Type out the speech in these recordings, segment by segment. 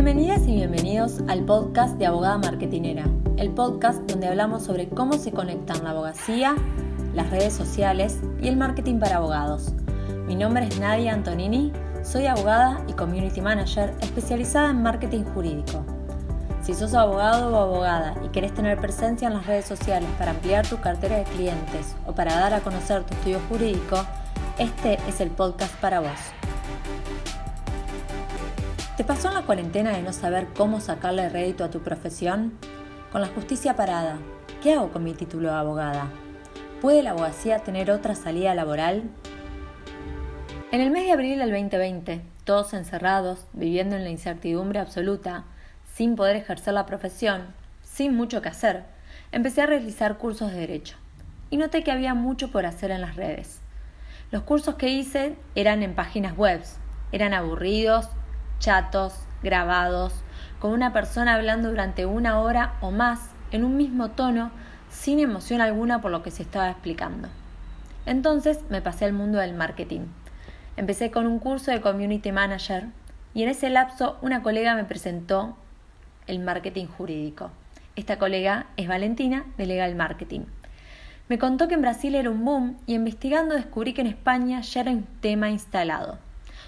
Bienvenidos al podcast de Abogada Marketinera, el podcast donde hablamos sobre cómo se conectan la abogacía, las redes sociales y el marketing para abogados. Mi nombre es Nadia Antonini, soy abogada y community manager especializada en marketing jurídico. Si sos abogado o abogada y querés tener presencia en las redes sociales para ampliar tu cartera de clientes o para dar a conocer tu estudio jurídico, este es el podcast para vos. ¿Te pasó en la cuarentena de no saber cómo sacarle rédito a tu profesión? Con la justicia parada, ¿qué hago con mi título de abogada? ¿Puede la abogacía tener otra salida laboral? En el mes de abril del 2020, todos encerrados, viviendo en la incertidumbre absoluta, sin poder ejercer la profesión, sin mucho que hacer, empecé a realizar cursos de derecho y noté que había mucho por hacer en las redes. Los cursos que hice eran en páginas web, eran aburridos, chatos, grabados, con una persona hablando durante una hora o más en un mismo tono, sin emoción alguna por lo que se estaba explicando. Entonces me pasé al mundo del marketing. Empecé con un curso de Community Manager y en ese lapso una colega me presentó el marketing jurídico. Esta colega es Valentina de Legal Marketing. Me contó que en Brasil era un boom y investigando descubrí que en España ya era un tema instalado,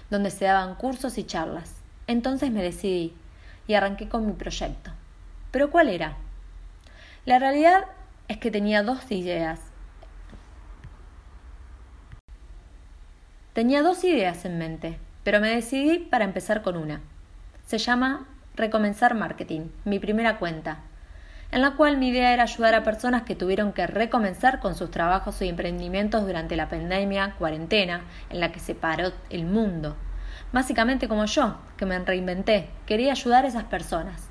donde se daban cursos y charlas. Entonces me decidí y arranqué con mi proyecto. ¿Pero cuál era? La realidad es que tenía dos ideas. Tenía dos ideas en mente, pero me decidí para empezar con una. Se llama Recomenzar Marketing, mi primera cuenta, en la cual mi idea era ayudar a personas que tuvieron que recomenzar con sus trabajos y emprendimientos durante la pandemia, cuarentena, en la que se paró el mundo básicamente como yo, que me reinventé, quería ayudar a esas personas.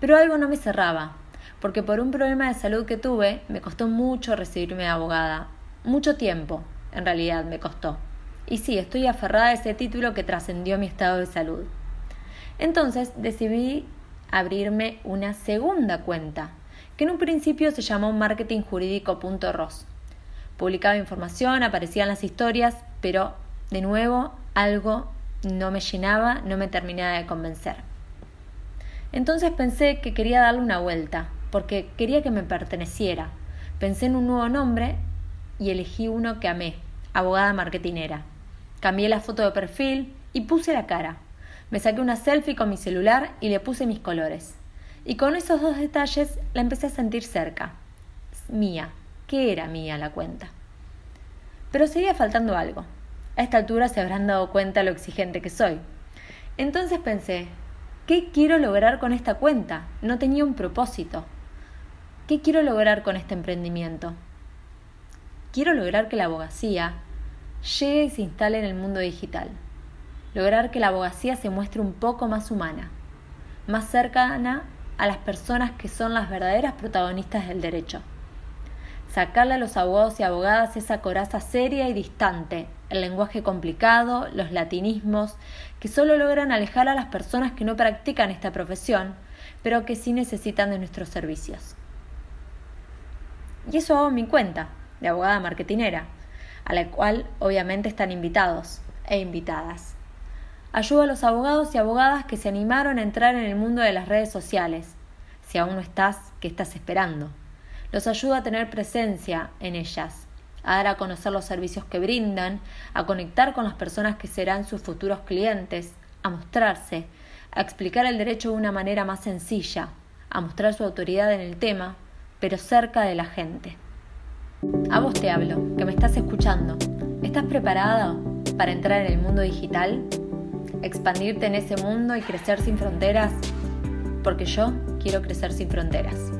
Pero algo no me cerraba, porque por un problema de salud que tuve, me costó mucho recibirme de abogada. Mucho tiempo, en realidad, me costó. Y sí, estoy aferrada a ese título que trascendió mi estado de salud. Entonces decidí abrirme una segunda cuenta, que en un principio se llamó marketingjurídico.ros. Publicaba información, aparecían las historias, pero de nuevo algo no me llenaba, no me terminaba de convencer. Entonces pensé que quería darle una vuelta, porque quería que me perteneciera. Pensé en un nuevo nombre y elegí uno que amé, abogada marketinera. Cambié la foto de perfil y puse la cara. Me saqué una selfie con mi celular y le puse mis colores. Y con esos dos detalles la empecé a sentir cerca. Mía, que era mía la cuenta. Pero seguía faltando algo. A esta altura se habrán dado cuenta lo exigente que soy. Entonces pensé, ¿qué quiero lograr con esta cuenta? No tenía un propósito. ¿Qué quiero lograr con este emprendimiento? Quiero lograr que la abogacía llegue y se instale en el mundo digital. Lograr que la abogacía se muestre un poco más humana, más cercana a las personas que son las verdaderas protagonistas del derecho sacarle a los abogados y abogadas esa coraza seria y distante, el lenguaje complicado, los latinismos, que solo logran alejar a las personas que no practican esta profesión, pero que sí necesitan de nuestros servicios. Y eso hago en mi cuenta, de abogada marketinera, a la cual obviamente están invitados e invitadas. Ayudo a los abogados y abogadas que se animaron a entrar en el mundo de las redes sociales. Si aún no estás, ¿qué estás esperando? Los ayuda a tener presencia en ellas, a dar a conocer los servicios que brindan, a conectar con las personas que serán sus futuros clientes, a mostrarse, a explicar el derecho de una manera más sencilla, a mostrar su autoridad en el tema, pero cerca de la gente. A vos te hablo, que me estás escuchando. ¿Estás preparado para entrar en el mundo digital? ¿Expandirte en ese mundo y crecer sin fronteras? Porque yo quiero crecer sin fronteras.